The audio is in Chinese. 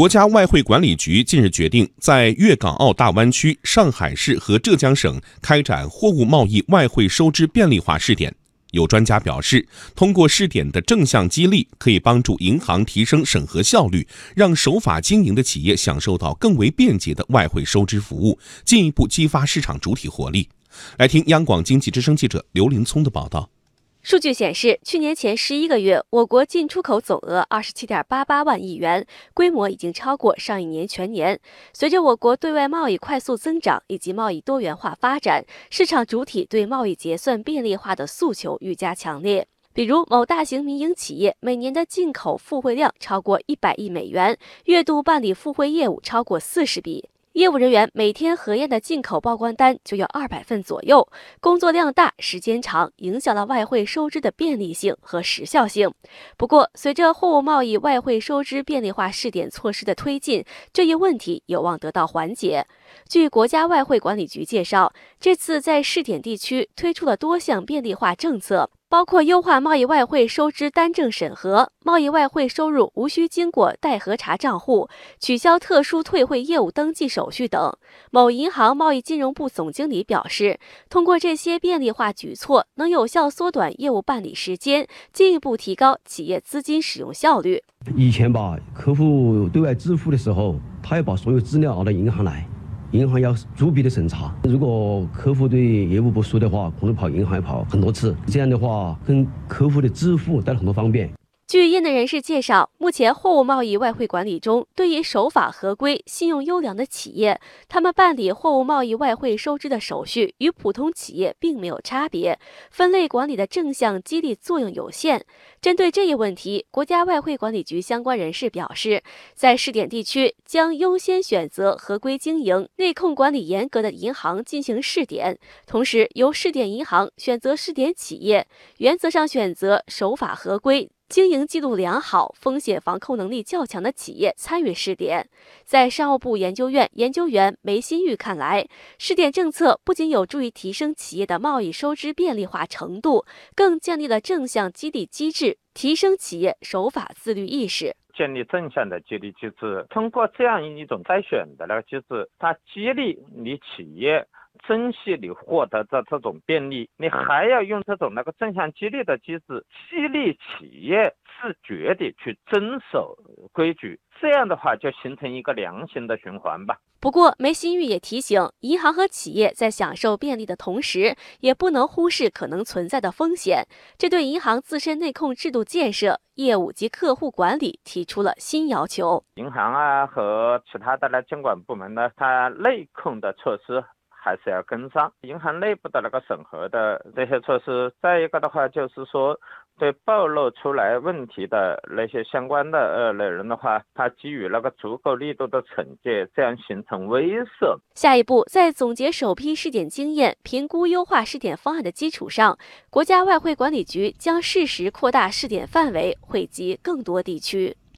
国家外汇管理局近日决定，在粤港澳大湾区、上海市和浙江省开展货物贸易外汇收支便利化试点。有专家表示，通过试点的正向激励，可以帮助银行提升审核效率，让守法经营的企业享受到更为便捷的外汇收支服务，进一步激发市场主体活力。来听央广经济之声记者刘林聪的报道。数据显示，去年前十一个月，我国进出口总额二十七点八八万亿元，规模已经超过上一年全年。随着我国对外贸易快速增长以及贸易多元化发展，市场主体对贸易结算便利化的诉求愈加强烈。比如，某大型民营企业每年的进口付汇量超过一百亿美元，月度办理付汇业务超过四十笔。业务人员每天核验的进口报关单就要二百份左右，工作量大、时间长，影响了外汇收支的便利性和时效性。不过，随着货物贸易外汇收支便利化试点措施的推进，这一问题有望得到缓解。据国家外汇管理局介绍，这次在试点地区推出了多项便利化政策。包括优化贸易外汇收支单证审核，贸易外汇收入无需经过待核查账户，取消特殊退汇业务登记手续等。某银行贸易金融部总经理表示，通过这些便利化举措，能有效缩短业务办理时间，进一步提高企业资金使用效率。以前吧，客户对外支付的时候，他要把所有资料拿到银行来。银行要逐笔的审查，如果客户对业务不熟的话，可能跑银行要跑很多次，这样的话，跟客户的支付带来很多方便。据业内人士介绍，目前货物贸易外汇管理中，对于守法合规、信用优良的企业，他们办理货物贸易外汇收支的手续与普通企业并没有差别，分类管理的正向激励作用有限。针对这一问题，国家外汇管理局相关人士表示，在试点地区将优先选择合规经营、内控管理严格的银行进行试点，同时由试点银行选择试点企业，原则上选择守法合规。经营记录良好、风险防控能力较强的企业参与试点。在商务部研究院研究员梅新玉看来，试点政策不仅有助于提升企业的贸易收支便利化程度，更建立了正向激励机制，提升企业守法自律意识。建立正向的激励机制，通过这样一种筛选的那个机制，它激励你企业。珍惜你获得的这种便利，你还要用这种那个正向激励的机制激励企业自觉地去遵守规矩，这样的话就形成一个良性的循环吧。不过，梅新玉也提醒，银行和企业在享受便利的同时，也不能忽视可能存在的风险，这对银行自身内控制度建设、业务及客户管理提出了新要求。银行啊和其他的呢监管部门呢，它内控的措施。还是要跟上银行内部的那个审核的这些措施。再一个的话，就是说对暴露出来问题的那些相关的呃内容的话，它给予那个足够力度的惩戒，这样形成威慑。下一步，在总结首批试点经验、评估优化试点方案的基础上，国家外汇管理局将适时扩大试点范围，惠及更多地区。